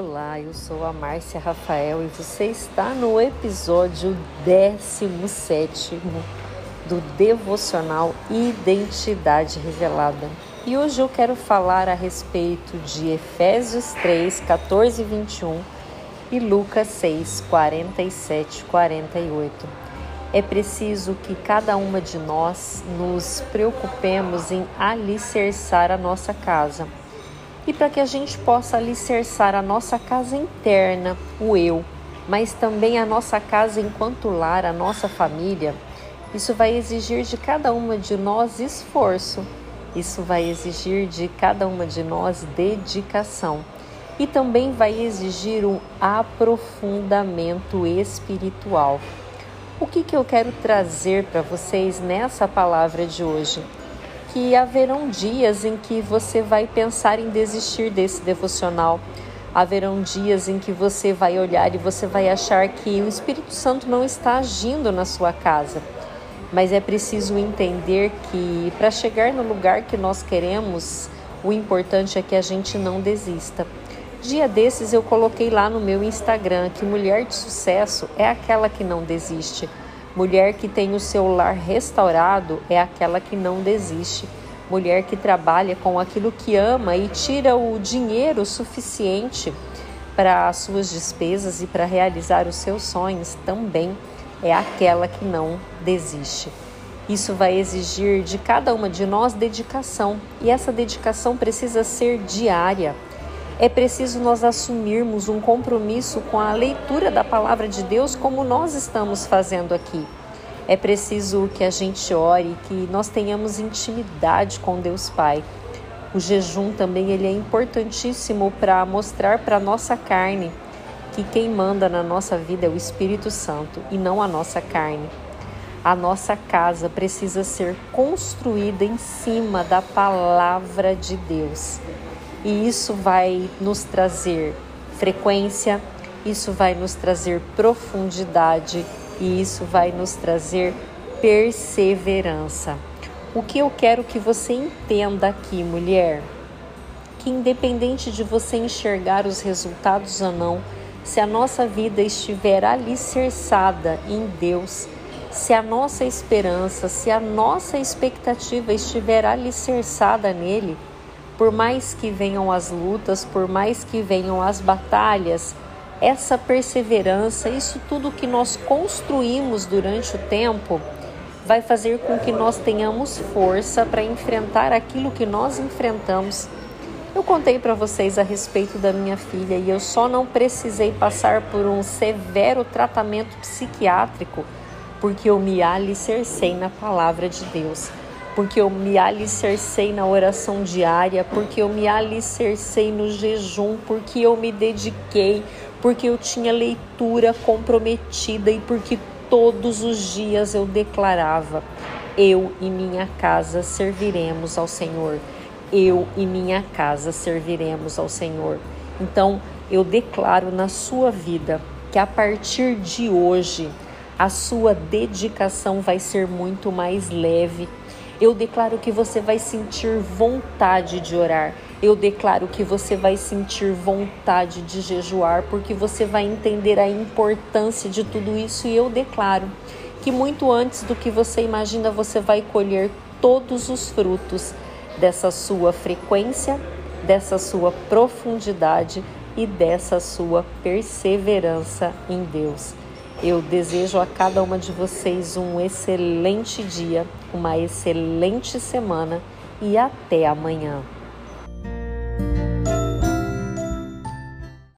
Olá, eu sou a Márcia Rafael e você está no episódio 17 do devocional Identidade Revelada. E hoje eu quero falar a respeito de Efésios 3, 14 e 21 e Lucas 6, 47 e 48. É preciso que cada uma de nós nos preocupemos em alicerçar a nossa casa e para que a gente possa alicerçar a nossa casa interna, o eu, mas também a nossa casa enquanto lar, a nossa família, isso vai exigir de cada uma de nós esforço, isso vai exigir de cada uma de nós dedicação e também vai exigir um aprofundamento espiritual. O que, que eu quero trazer para vocês nessa palavra de hoje? Que haverão dias em que você vai pensar em desistir desse devocional. Haverão dias em que você vai olhar e você vai achar que o Espírito Santo não está agindo na sua casa. Mas é preciso entender que para chegar no lugar que nós queremos, o importante é que a gente não desista. Dia desses eu coloquei lá no meu Instagram que mulher de sucesso é aquela que não desiste Mulher que tem o seu lar restaurado é aquela que não desiste. Mulher que trabalha com aquilo que ama e tira o dinheiro suficiente para as suas despesas e para realizar os seus sonhos também é aquela que não desiste. Isso vai exigir de cada uma de nós dedicação, e essa dedicação precisa ser diária. É preciso nós assumirmos um compromisso com a leitura da palavra de Deus, como nós estamos fazendo aqui. É preciso que a gente ore, que nós tenhamos intimidade com Deus Pai. O jejum também ele é importantíssimo para mostrar para a nossa carne que quem manda na nossa vida é o Espírito Santo e não a nossa carne. A nossa casa precisa ser construída em cima da palavra de Deus e isso vai nos trazer frequência, isso vai nos trazer profundidade e isso vai nos trazer perseverança. O que eu quero que você entenda aqui, mulher, que independente de você enxergar os resultados ou não, se a nossa vida estiver alicerçada em Deus, se a nossa esperança, se a nossa expectativa estiver alicerçada nele, por mais que venham as lutas, por mais que venham as batalhas, essa perseverança, isso tudo que nós construímos durante o tempo, vai fazer com que nós tenhamos força para enfrentar aquilo que nós enfrentamos. Eu contei para vocês a respeito da minha filha e eu só não precisei passar por um severo tratamento psiquiátrico porque eu me alicercei na palavra de Deus porque eu me alicercei na oração diária, porque eu me alicercei no jejum, porque eu me dediquei, porque eu tinha leitura comprometida e porque todos os dias eu declarava: eu e minha casa serviremos ao Senhor. Eu e minha casa serviremos ao Senhor. Então, eu declaro na sua vida que a partir de hoje a sua dedicação vai ser muito mais leve eu declaro que você vai sentir vontade de orar. Eu declaro que você vai sentir vontade de jejuar, porque você vai entender a importância de tudo isso. E eu declaro que muito antes do que você imagina, você vai colher todos os frutos dessa sua frequência, dessa sua profundidade e dessa sua perseverança em Deus. Eu desejo a cada uma de vocês um excelente dia, uma excelente semana e até amanhã.